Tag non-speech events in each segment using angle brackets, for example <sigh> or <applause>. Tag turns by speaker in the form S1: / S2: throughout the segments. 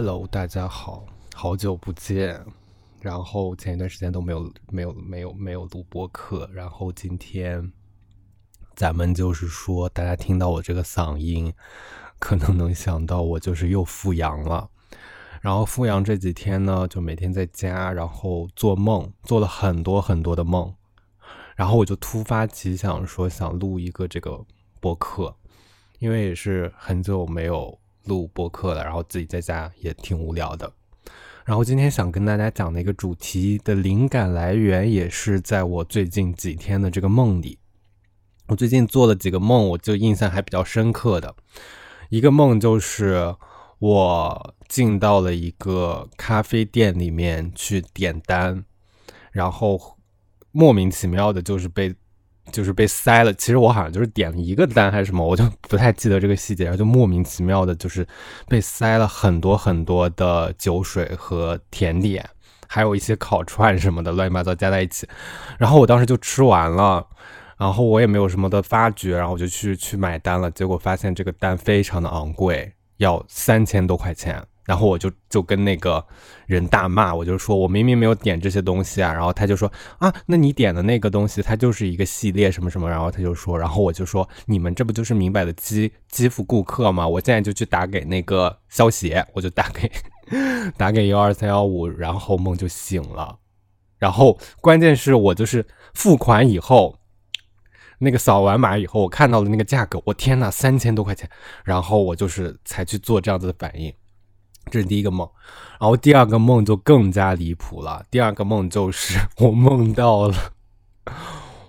S1: Hello，大家好，好久不见。然后前一段时间都没有没有没有没有录播客，然后今天咱们就是说，大家听到我这个嗓音，可能能想到我就是又复阳了。然后复阳这几天呢，就每天在家，然后做梦，做了很多很多的梦。然后我就突发奇想说，想录一个这个播客，因为也是很久没有录播客了，然后自己在家也挺无聊的。然后今天想跟大家讲的一个主题的灵感来源，也是在我最近几天的这个梦里。我最近做了几个梦，我就印象还比较深刻的。一个梦就是我进到了一个咖啡店里面去点单，然后莫名其妙的，就是被。就是被塞了，其实我好像就是点了一个单还是什么，我就不太记得这个细节，然后就莫名其妙的，就是被塞了很多很多的酒水和甜点，还有一些烤串什么的，乱七八糟加在一起。然后我当时就吃完了，然后我也没有什么的发觉，然后我就去去买单了，结果发现这个单非常的昂贵，要三千多块钱。然后我就就跟那个人大骂，我就说我明明没有点这些东西啊，然后他就说啊，那你点的那个东西它就是一个系列什么什么，然后他就说，然后我就说你们这不就是明摆的欺欺负顾客吗？我现在就去打给那个消协，我就打给打给幺二三幺五，然后梦就醒了，然后关键是我就是付款以后，那个扫完码以后，我看到了那个价格，我天呐，三千多块钱，然后我就是才去做这样子的反应。这是第一个梦，然后第二个梦就更加离谱了。第二个梦就是我梦到了，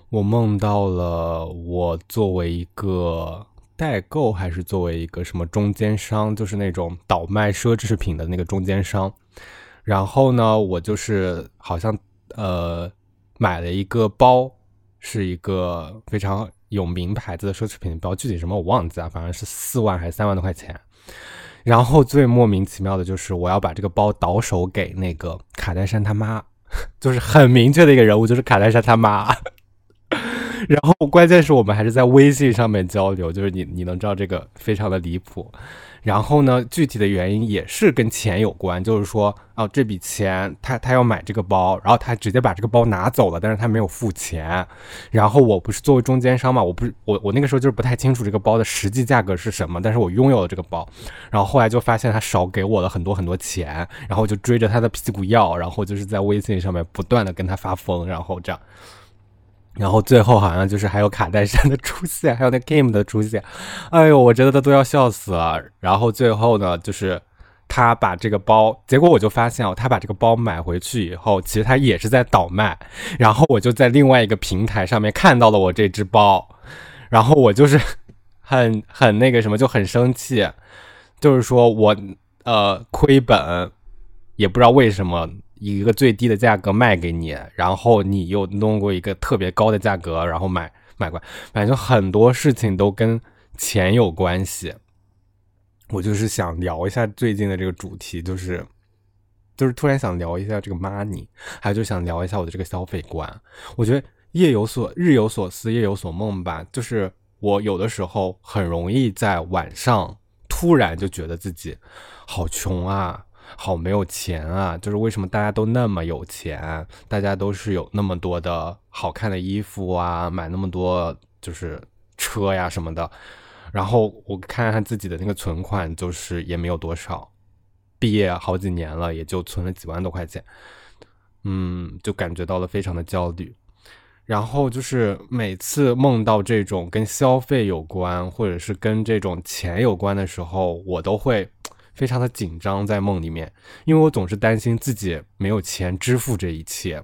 S1: 我梦到了我作为一个代购，还是作为一个什么中间商，就是那种倒卖奢侈品的那个中间商。然后呢，我就是好像呃买了一个包，是一个非常有名牌子的奢侈品包，具体什么我忘记了，反正是四万还是三万多块钱。然后最莫名其妙的就是我要把这个包倒手给那个卡戴珊他妈，<laughs> 就是很明确的一个人物，就是卡戴珊他妈。<laughs> 然后关键是我们还是在微信上面交流，就是你你能知道这个非常的离谱。然后呢，具体的原因也是跟钱有关，就是说，哦，这笔钱他他要买这个包，然后他直接把这个包拿走了，但是他没有付钱。然后我不是作为中间商嘛，我不是我我那个时候就是不太清楚这个包的实际价格是什么，但是我拥有了这个包，然后后来就发现他少给我了很多很多钱，然后就追着他的屁股要，然后就是在微信上面不断的跟他发疯，然后这样。然后最后好像就是还有卡戴珊的出现，还有那 Kim 的出现，哎呦，我真的都要笑死了。然后最后呢，就是他把这个包，结果我就发现哦，他把这个包买回去以后，其实他也是在倒卖。然后我就在另外一个平台上面看到了我这只包，然后我就是很很那个什么，就很生气，就是说我呃亏本，也不知道为什么。以一个最低的价格卖给你，然后你又弄过一个特别高的价格，然后买买过来，反正很多事情都跟钱有关系。我就是想聊一下最近的这个主题，就是就是突然想聊一下这个 money，还有就想聊一下我的这个消费观。我觉得夜有所日有所思，夜有所梦吧。就是我有的时候很容易在晚上突然就觉得自己好穷啊。好没有钱啊！就是为什么大家都那么有钱，大家都是有那么多的好看的衣服啊，买那么多就是车呀什么的。然后我看看自己的那个存款，就是也没有多少，毕业好几年了，也就存了几万多块钱。嗯，就感觉到了非常的焦虑。然后就是每次梦到这种跟消费有关，或者是跟这种钱有关的时候，我都会。非常的紧张，在梦里面，因为我总是担心自己没有钱支付这一切，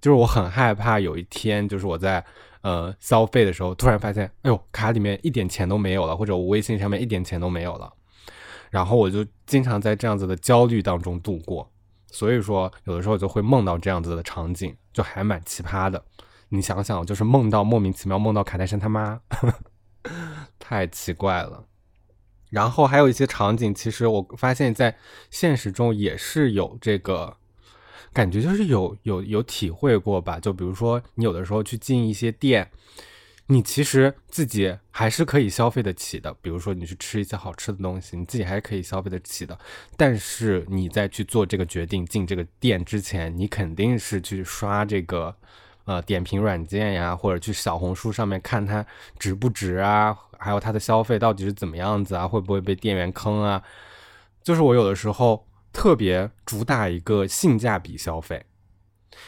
S1: 就是我很害怕有一天，就是我在呃消费的时候，突然发现，哎呦，卡里面一点钱都没有了，或者我微信上面一点钱都没有了，然后我就经常在这样子的焦虑当中度过，所以说有的时候就会梦到这样子的场景，就还蛮奇葩的。你想想，就是梦到莫名其妙梦到卡戴珊他妈，<laughs> 太奇怪了。然后还有一些场景，其实我发现，在现实中也是有这个感觉，就是有有有体会过吧。就比如说，你有的时候去进一些店，你其实自己还是可以消费得起的，比如说你去吃一些好吃的东西，你自己还是可以消费得起的。但是你在去做这个决定进这个店之前，你肯定是去刷这个呃点评软件呀，或者去小红书上面看它值不值啊，还有它的消费到底是怎么样子啊，会不会被店员坑啊？就是我有的时候特别主打一个性价比消费。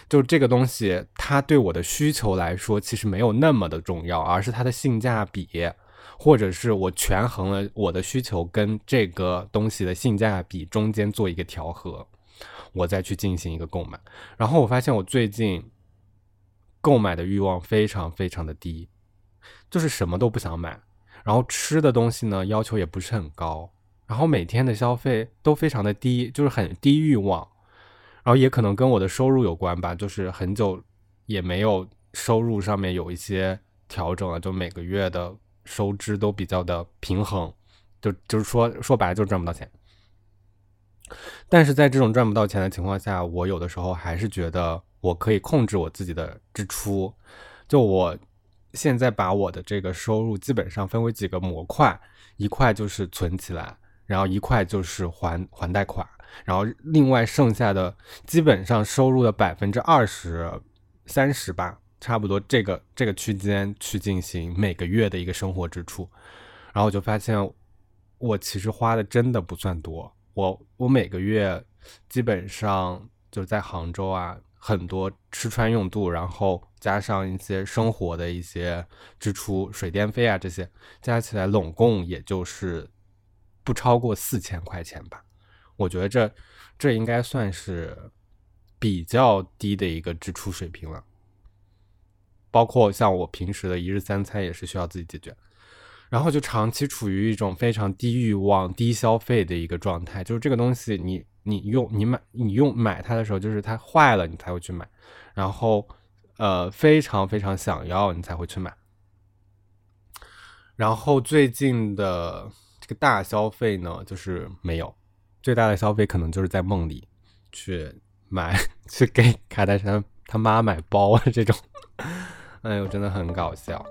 S1: 就这个东西，它对我的需求来说其实没有那么的重要，而是它的性价比，或者是我权衡了我的需求跟这个东西的性价比中间做一个调和，我再去进行一个购买。然后我发现我最近购买的欲望非常非常的低，就是什么都不想买，然后吃的东西呢要求也不是很高，然后每天的消费都非常的低，就是很低欲望。然后也可能跟我的收入有关吧，就是很久也没有收入上面有一些调整了，就每个月的收支都比较的平衡，就就是说说白了就是赚不到钱。但是在这种赚不到钱的情况下，我有的时候还是觉得我可以控制我自己的支出。就我现在把我的这个收入基本上分为几个模块，一块就是存起来，然后一块就是还还贷款。然后另外剩下的基本上收入的百分之二十三十吧，差不多这个这个区间去进行每个月的一个生活支出，然后我就发现我其实花的真的不算多，我我每个月基本上就在杭州啊，很多吃穿用度，然后加上一些生活的一些支出，水电费啊这些加起来，拢共也就是不超过四千块钱吧。我觉得这这应该算是比较低的一个支出水平了，包括像我平时的一日三餐也是需要自己解决，然后就长期处于一种非常低欲望、低消费的一个状态。就是这个东西，你你用你买你用买它的时候，就是它坏了你才会去买，然后呃非常非常想要你才会去买。然后最近的这个大消费呢，就是没有。最大的消费可能就是在梦里去买，<laughs> 去给卡戴珊他妈买包啊这种，哎呦，真的很搞笑。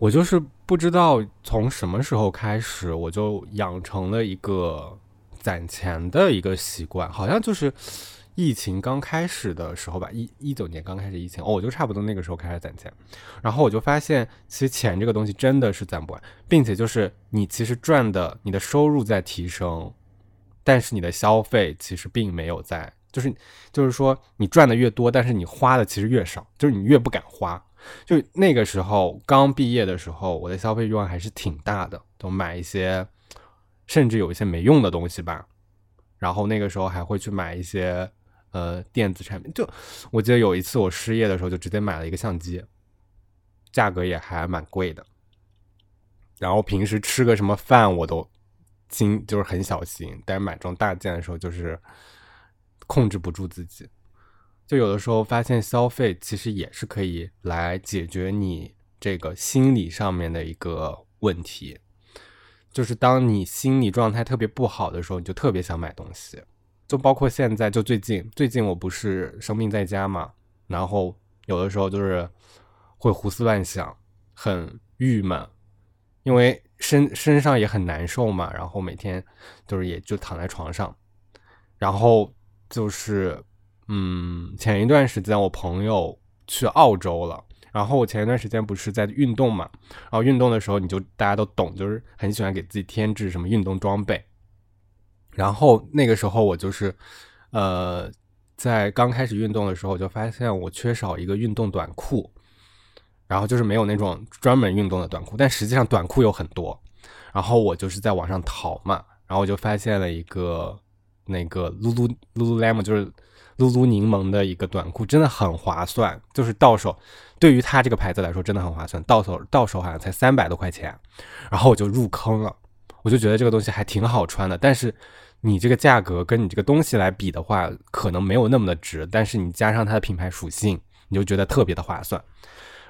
S1: 我就是不知道从什么时候开始，我就养成了一个攒钱的一个习惯，好像就是疫情刚开始的时候吧，一一九年刚开始疫情，哦，我就差不多那个时候开始攒钱，然后我就发现，其实钱这个东西真的是攒不完，并且就是你其实赚的，你的收入在提升，但是你的消费其实并没有在，就是就是说你赚的越多，但是你花的其实越少，就是你越不敢花。就那个时候刚毕业的时候，我的消费欲望还是挺大的，都买一些，甚至有一些没用的东西吧。然后那个时候还会去买一些呃电子产品。就我记得有一次我失业的时候，就直接买了一个相机，价格也还蛮贵的。然后平时吃个什么饭我都心就是很小心，但是买这种大件的时候就是控制不住自己。就有的时候发现消费其实也是可以来解决你这个心理上面的一个问题，就是当你心理状态特别不好的时候，你就特别想买东西。就包括现在，就最近最近我不是生病在家嘛，然后有的时候就是会胡思乱想，很郁闷，因为身身上也很难受嘛，然后每天就是也就躺在床上，然后就是。嗯，前一段时间我朋友去澳洲了。然后我前一段时间不是在运动嘛，然后运动的时候你就大家都懂，就是很喜欢给自己添置什么运动装备。然后那个时候我就是，呃，在刚开始运动的时候就发现我缺少一个运动短裤，然后就是没有那种专门运动的短裤，但实际上短裤有很多。然后我就是在网上淘嘛，然后我就发现了一个那个噜噜噜噜 lemon 就是。露露柠檬的一个短裤真的很划算，就是到手，对于它这个牌子来说真的很划算，到手到手好像才三百多块钱，然后我就入坑了，我就觉得这个东西还挺好穿的，但是你这个价格跟你这个东西来比的话，可能没有那么的值，但是你加上它的品牌属性，你就觉得特别的划算。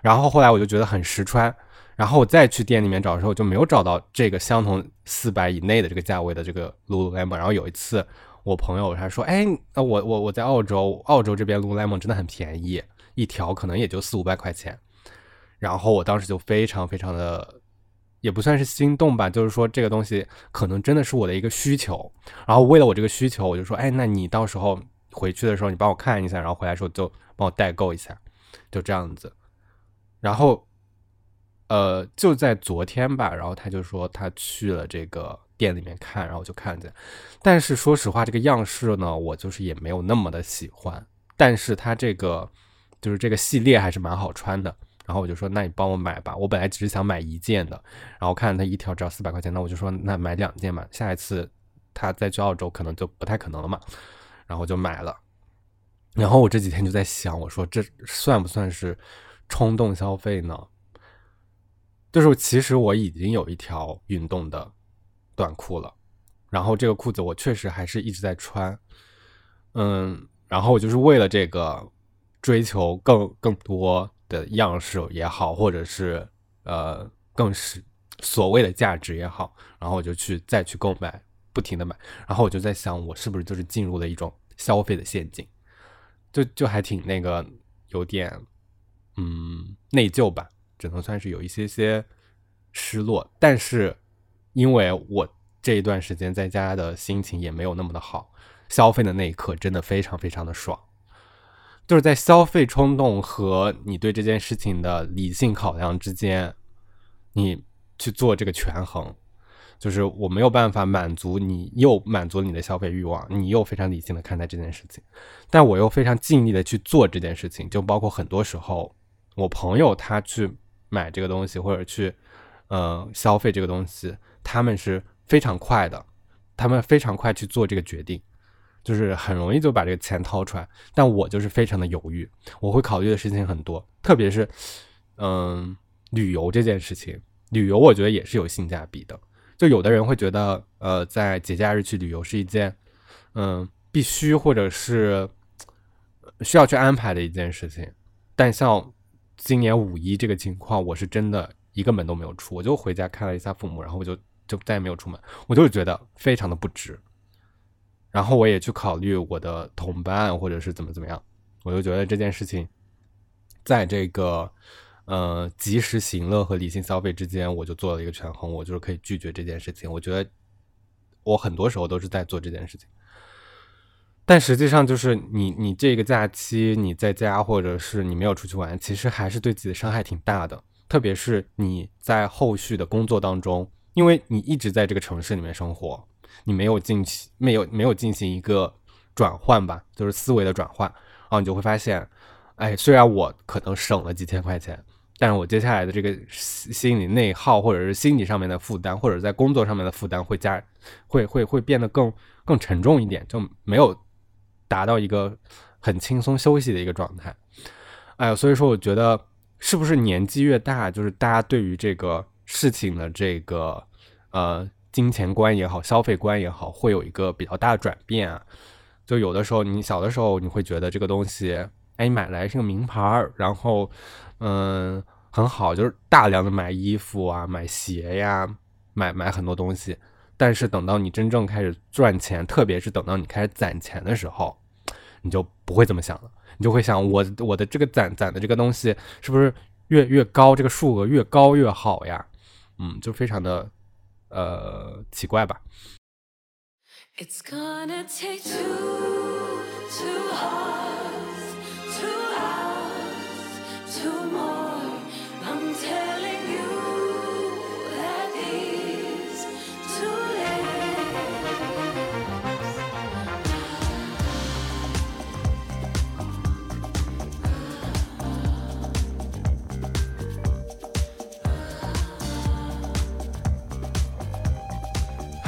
S1: 然后后来我就觉得很实穿，然后我再去店里面找的时候就没有找到这个相同四百以内的这个价位的这个 lululemon，然后有一次。我朋友他说：“哎，我我我在澳洲，澳洲这边 Lululemon 真的很便宜，一条可能也就四五百块钱。”然后我当时就非常非常的，也不算是心动吧，就是说这个东西可能真的是我的一个需求。然后为了我这个需求，我就说：“哎，那你到时候回去的时候，你帮我看一下，然后回来时候就帮我代购一下，就这样子。”然后，呃，就在昨天吧，然后他就说他去了这个。店里面看，然后就看见，但是说实话，这个样式呢，我就是也没有那么的喜欢。但是它这个就是这个系列还是蛮好穿的。然后我就说，那你帮我买吧。我本来只是想买一件的，然后看它一条只要四百块钱，那我就说那买两件嘛。下一次他再去澳洲，可能就不太可能了嘛。然后就买了。然后我这几天就在想，我说这算不算是冲动消费呢？就是其实我已经有一条运动的。短裤了，然后这个裤子我确实还是一直在穿，嗯，然后我就是为了这个追求更更多的样式也好，或者是呃更是所谓的价值也好，然后我就去再去购买，不停的买，然后我就在想，我是不是就是进入了一种消费的陷阱，就就还挺那个有点嗯内疚吧，只能算是有一些些失落，但是。因为我这一段时间在家的心情也没有那么的好，消费的那一刻真的非常非常的爽，就是在消费冲动和你对这件事情的理性考量之间，你去做这个权衡，就是我没有办法满足你又满足你的消费欲望，你又非常理性的看待这件事情，但我又非常尽力的去做这件事情，就包括很多时候我朋友他去买这个东西或者去呃消费这个东西。他们是非常快的，他们非常快去做这个决定，就是很容易就把这个钱掏出来。但我就是非常的犹豫，我会考虑的事情很多，特别是，嗯，旅游这件事情，旅游我觉得也是有性价比的。就有的人会觉得，呃，在节假日去旅游是一件，嗯，必须或者是需要去安排的一件事情。但像今年五一这个情况，我是真的一个门都没有出，我就回家看了一下父母，然后我就。就再也没有出门，我就觉得非常的不值。然后我也去考虑我的同伴或者是怎么怎么样，我就觉得这件事情，在这个呃及时行乐和理性消费之间，我就做了一个权衡，我就是可以拒绝这件事情。我觉得我很多时候都是在做这件事情，但实际上就是你你这个假期你在家或者是你没有出去玩，其实还是对自己的伤害挺大的，特别是你在后续的工作当中。因为你一直在这个城市里面生活，你没有进行没有没有进行一个转换吧，就是思维的转换，然后你就会发现，哎，虽然我可能省了几千块钱，但是我接下来的这个心理内耗或者是心理上面的负担，或者在工作上面的负担会加，会会会变得更更沉重一点，就没有达到一个很轻松休息的一个状态。哎，所以说我觉得是不是年纪越大，就是大家对于这个。事情的这个呃金钱观也好，消费观也好，会有一个比较大的转变啊。就有的时候，你小的时候你会觉得这个东西，哎，买来是个名牌儿，然后嗯很好，就是大量的买衣服啊、买鞋呀、买买很多东西。但是等到你真正开始赚钱，特别是等到你开始攒钱的时候，你就不会这么想了，你就会想我我的这个攒攒的这个东西是不是越越高，这个数额越高越好呀？嗯，就非常的呃奇怪吧。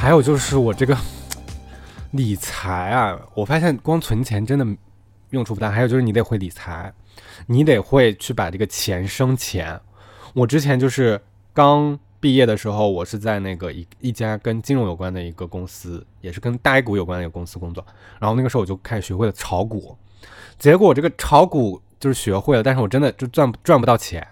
S1: 还有就是我这个 <laughs> 理财啊，我发现光存钱真的用处不大。还有就是你得会理财，你得会去把这个钱生钱。我之前就是刚毕业的时候，我是在那个一一家跟金融有关的一个公司，也是跟大股有关的一个公司工作。然后那个时候我就开始学会了炒股，结果这个炒股就是学会了，但是我真的就赚赚不到钱。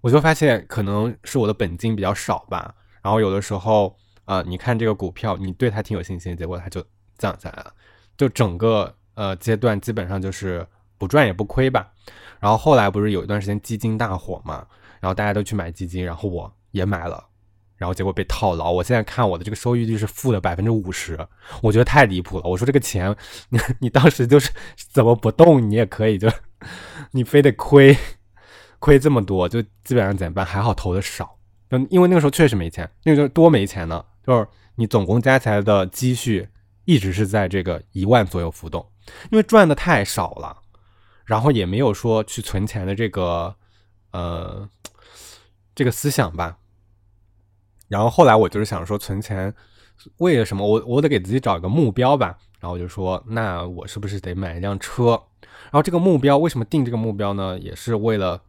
S1: 我就发现可能是我的本金比较少吧。然后有的时候。啊，你看这个股票，你对它挺有信心，结果它就降下来了，就整个呃阶段基本上就是不赚也不亏吧。然后后来不是有一段时间基金大火嘛，然后大家都去买基金，然后我也买了，然后结果被套牢。我现在看我的这个收益率是负的百分之五十，我觉得太离谱了。我说这个钱，你你当时就是怎么不动，你也可以就 <laughs> 你非得亏亏这么多，就基本上怎么办？还好投的少，就因为那个时候确实没钱，那个时候多没钱呢。就是你总共加起来的积蓄一直是在这个一万左右浮动，因为赚的太少了，然后也没有说去存钱的这个呃这个思想吧。然后后来我就是想说存钱为了什么？我我得给自己找一个目标吧。然后我就说，那我是不是得买一辆车？然后这个目标为什么定这个目标呢？也是为了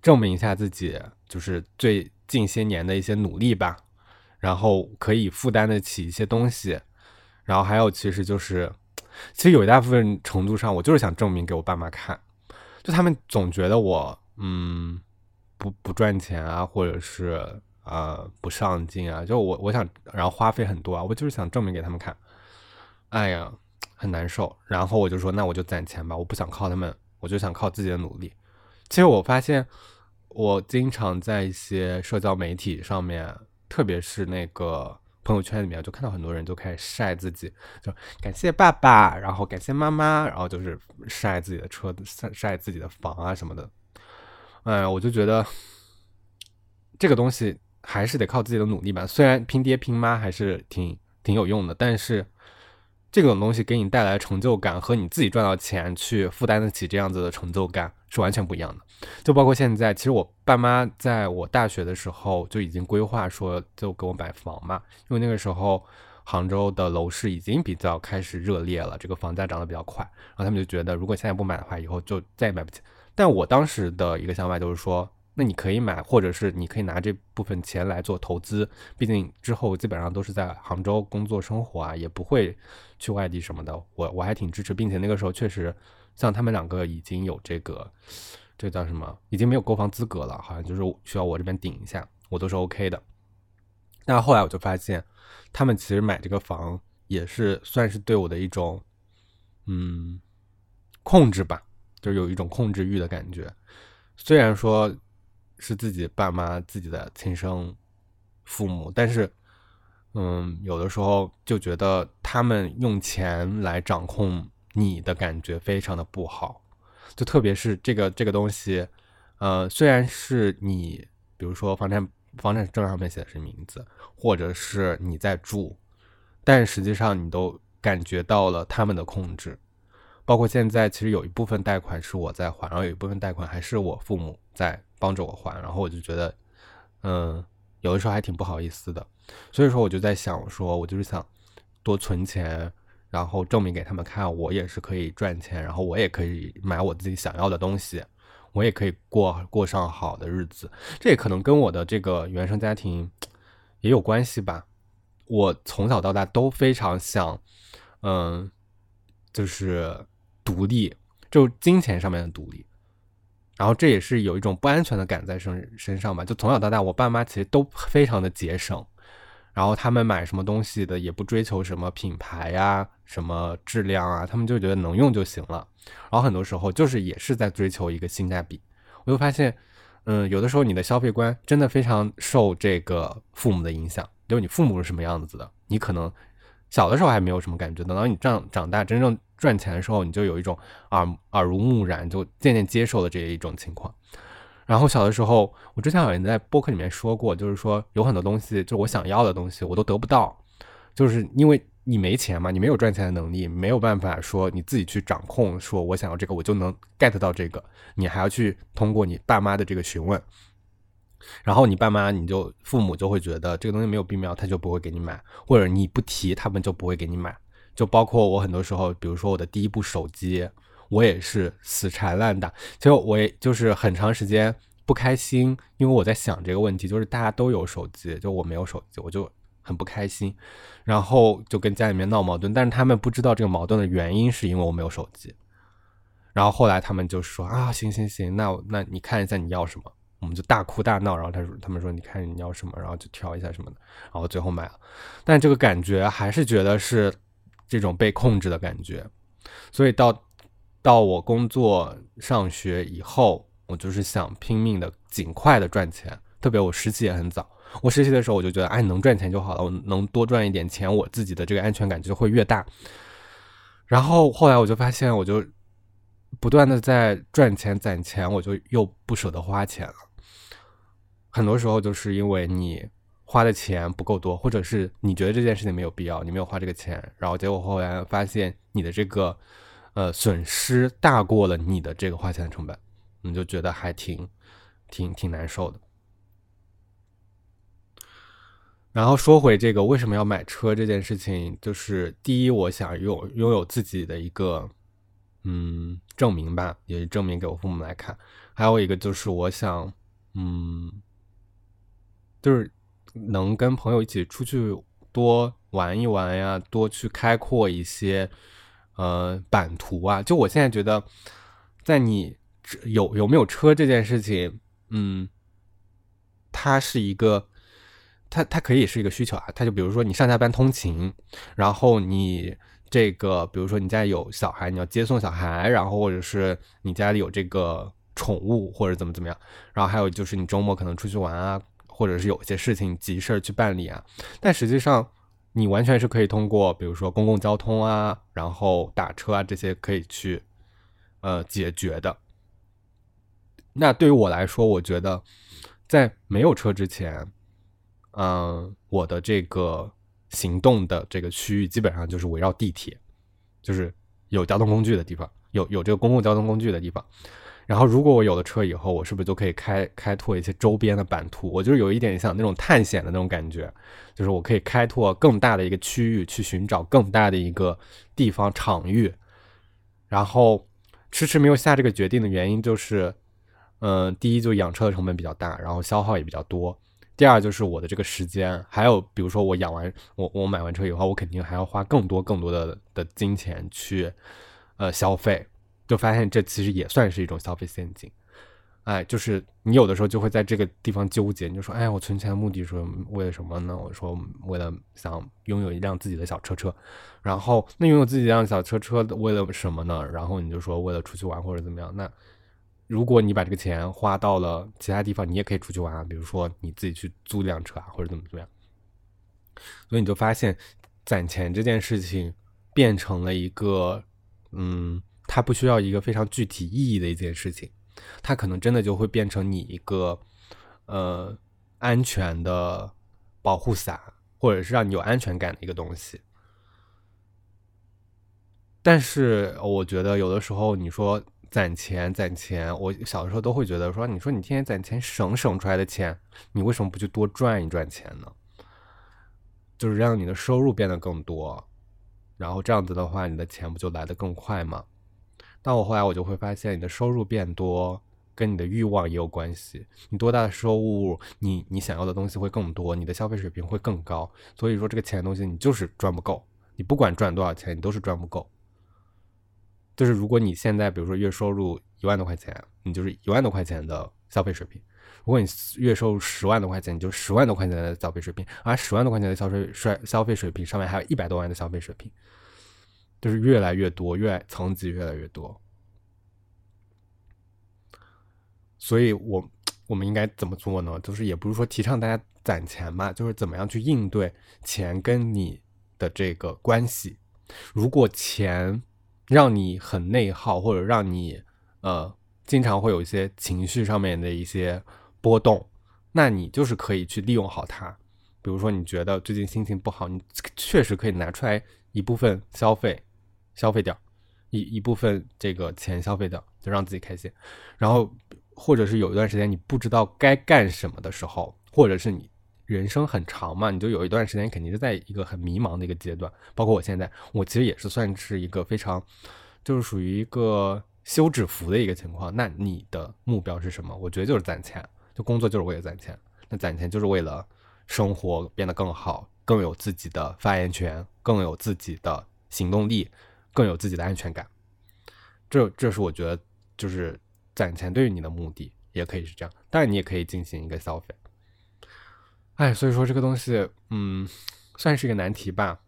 S1: 证明一下自己，就是最近些年的一些努力吧。然后可以负担得起一些东西，然后还有其实就是，其实有一大部分程度上，我就是想证明给我爸妈看，就他们总觉得我嗯不不赚钱啊，或者是呃不上进啊，就我我想然后花费很多啊，我就是想证明给他们看，哎呀很难受，然后我就说那我就攒钱吧，我不想靠他们，我就想靠自己的努力。其实我发现我经常在一些社交媒体上面。特别是那个朋友圈里面，就看到很多人就开始晒自己，就感谢爸爸，然后感谢妈妈，然后就是晒自己的车，晒晒自己的房啊什么的。哎，我就觉得这个东西还是得靠自己的努力吧。虽然拼爹拼妈还是挺挺有用的，但是这种东西给你带来成就感，和你自己赚到钱去负担得起这样子的成就感。是完全不一样的，就包括现在，其实我爸妈在我大学的时候就已经规划说，就给我买房嘛，因为那个时候杭州的楼市已经比较开始热烈了，这个房价涨得比较快，然后他们就觉得，如果现在不买的话，以后就再也买不起。但我当时的一个想法就是说，那你可以买，或者是你可以拿这部分钱来做投资，毕竟之后基本上都是在杭州工作生活啊，也不会去外地什么的，我我还挺支持，并且那个时候确实。像他们两个已经有这个，这叫什么？已经没有购房资格了，好像就是需要我这边顶一下，我都是 OK 的。但后来我就发现，他们其实买这个房也是算是对我的一种，嗯，控制吧，就有一种控制欲的感觉。虽然说是自己爸妈、自己的亲生父母，但是，嗯，有的时候就觉得他们用钱来掌控。你的感觉非常的不好，就特别是这个这个东西，呃，虽然是你，比如说房产房产证上面写的是名字，或者是你在住，但实际上你都感觉到了他们的控制。包括现在，其实有一部分贷款是我在还，然后有一部分贷款还是我父母在帮着我还，然后我就觉得，嗯，有的时候还挺不好意思的。所以说，我就在想，说我就是想多存钱。然后证明给他们看，我也是可以赚钱，然后我也可以买我自己想要的东西，我也可以过过上好的日子。这也可能跟我的这个原生家庭也有关系吧。我从小到大都非常想，嗯，就是独立，就金钱上面的独立。然后这也是有一种不安全的感在身身上吧。就从小到大，我爸妈其实都非常的节省。然后他们买什么东西的也不追求什么品牌呀、什么质量啊，他们就觉得能用就行了。然后很多时候就是也是在追求一个性价比。我就发现，嗯，有的时候你的消费观真的非常受这个父母的影响。就你父母是什么样子的，你可能小的时候还没有什么感觉，等到你长长大真正赚钱的时候，你就有一种耳耳濡目染，就渐渐接受了这一种情况。然后小的时候，我之前好像在播客里面说过，就是说有很多东西，就我想要的东西，我都得不到，就是因为你没钱嘛，你没有赚钱的能力，没有办法说你自己去掌控，说我想要这个，我就能 get 到这个，你还要去通过你爸妈的这个询问，然后你爸妈你就父母就会觉得这个东西没有必要，他就不会给你买，或者你不提，他们就不会给你买。就包括我很多时候，比如说我的第一部手机，我也是死缠烂打。其实我也就是很长时间不开心，因为我在想这个问题，就是大家都有手机，就我没有手机，我就很不开心，然后就跟家里面闹矛盾。但是他们不知道这个矛盾的原因是因为我没有手机。然后后来他们就说啊，行行行，那那你看一下你要什么，我们就大哭大闹。然后他说他们说你看你要什么，然后就挑一下什么的，然后最后买了。但这个感觉还是觉得是。这种被控制的感觉，所以到到我工作上学以后，我就是想拼命的尽快的赚钱。特别我实习也很早，我实习的时候我就觉得，哎，能赚钱就好了，我能多赚一点钱，我自己的这个安全感就会越大。然后后来我就发现，我就不断的在赚钱攒钱，我就又不舍得花钱了。很多时候就是因为你。花的钱不够多，或者是你觉得这件事情没有必要，你没有花这个钱，然后结果后来发现你的这个呃损失大过了你的这个花钱成本，你就觉得还挺挺挺难受的。然后说回这个为什么要买车这件事情，就是第一，我想拥拥有自己的一个嗯证明吧，也证明给我父母来看。还有一个就是我想嗯，就是。能跟朋友一起出去多玩一玩呀，多去开阔一些呃版图啊。就我现在觉得，在你有有没有车这件事情，嗯，它是一个，它它可以是一个需求啊。它就比如说你上下班通勤，然后你这个，比如说你家有小孩，你要接送小孩，然后或者是你家里有这个宠物或者怎么怎么样，然后还有就是你周末可能出去玩啊。或者是有些事情急事儿去办理啊，但实际上你完全是可以通过，比如说公共交通啊，然后打车啊这些可以去呃解决的。那对于我来说，我觉得在没有车之前，嗯，我的这个行动的这个区域基本上就是围绕地铁，就是有交通工具的地方，有有这个公共交通工具的地方。然后，如果我有了车以后，我是不是就可以开开拓一些周边的版图？我就有一点像那种探险的那种感觉，就是我可以开拓更大的一个区域，去寻找更大的一个地方场域。然后迟迟没有下这个决定的原因就是，嗯，第一就养车的成本比较大，然后消耗也比较多；第二就是我的这个时间，还有比如说我养完我我买完车以后，我肯定还要花更多更多的的金钱去呃消费。就发现这其实也算是一种消费陷阱，哎，就是你有的时候就会在这个地方纠结，你就说，哎，我存钱的目的是为了什么呢？我说为了想拥有一辆自己的小车车，然后那拥有自己一辆小车车为了什么呢？然后你就说为了出去玩或者怎么样？那如果你把这个钱花到了其他地方，你也可以出去玩啊，比如说你自己去租一辆车啊，或者怎么怎么样。所以你就发现攒钱这件事情变成了一个，嗯。它不需要一个非常具体意义的一件事情，它可能真的就会变成你一个呃安全的保护伞，或者是让你有安全感的一个东西。但是我觉得有的时候你说攒钱攒钱，我小的时候都会觉得说，你说你天天攒钱省省出来的钱，你为什么不去多赚一赚钱呢？就是让你的收入变得更多，然后这样子的话，你的钱不就来的更快吗？但我后来我就会发现，你的收入变多跟你的欲望也有关系。你多大的收入，你你想要的东西会更多，你的消费水平会更高。所以说，这个钱东西你就是赚不够。你不管赚多少钱，你都是赚不够。就是如果你现在比如说月收入一万多块钱，你就是一万多块钱的消费水平；如果你月收入十万多块钱，你就十万多块钱的消费水平。而十万多块钱的消费税消费水平上面还有一百多万的消费水平。就是越来越多，越层级越来越多，所以我我们应该怎么做呢？就是也不是说提倡大家攒钱嘛，就是怎么样去应对钱跟你的这个关系。如果钱让你很内耗，或者让你呃经常会有一些情绪上面的一些波动，那你就是可以去利用好它。比如说你觉得最近心情不好，你确实可以拿出来一部分消费。消费掉一一部分这个钱消费掉，就让自己开心。然后或者是有一段时间你不知道该干什么的时候，或者是你人生很长嘛，你就有一段时间肯定是在一个很迷茫的一个阶段。包括我现在，我其实也是算是一个非常，就是属于一个休止符的一个情况。那你的目标是什么？我觉得就是攒钱，就工作就是为了攒钱。那攒钱就是为了生活变得更好，更有自己的发言权，更有自己的行动力，更有自己的安全感。这，这是我觉得就是。攒钱对于你的目的也可以是这样，当然你也可以进行一个消费。哎，所以说这个东西，嗯，算是一个难题吧，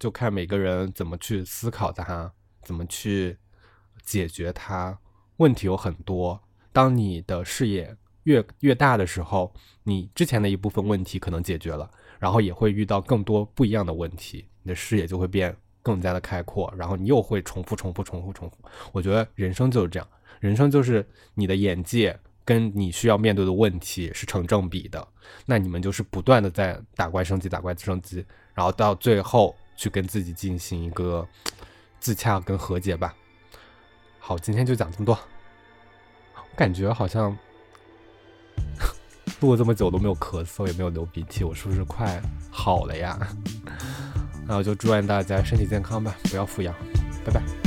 S1: 就看每个人怎么去思考它，怎么去解决它。问题有很多，当你的视野越越大的时候，你之前的一部分问题可能解决了，然后也会遇到更多不一样的问题，你的视野就会变更加的开阔，然后你又会重复、重复、重复、重复。我觉得人生就是这样。人生就是你的眼界跟你需要面对的问题是成正比的，那你们就是不断的在打怪升级、打怪升级，然后到最后去跟自己进行一个自洽跟和解吧。好，今天就讲这么多。我感觉好像 <laughs> 录了这么久都没有咳嗽，也没有流鼻涕，我是不是快好了呀？那我就祝愿大家身体健康吧，不要富养，拜拜。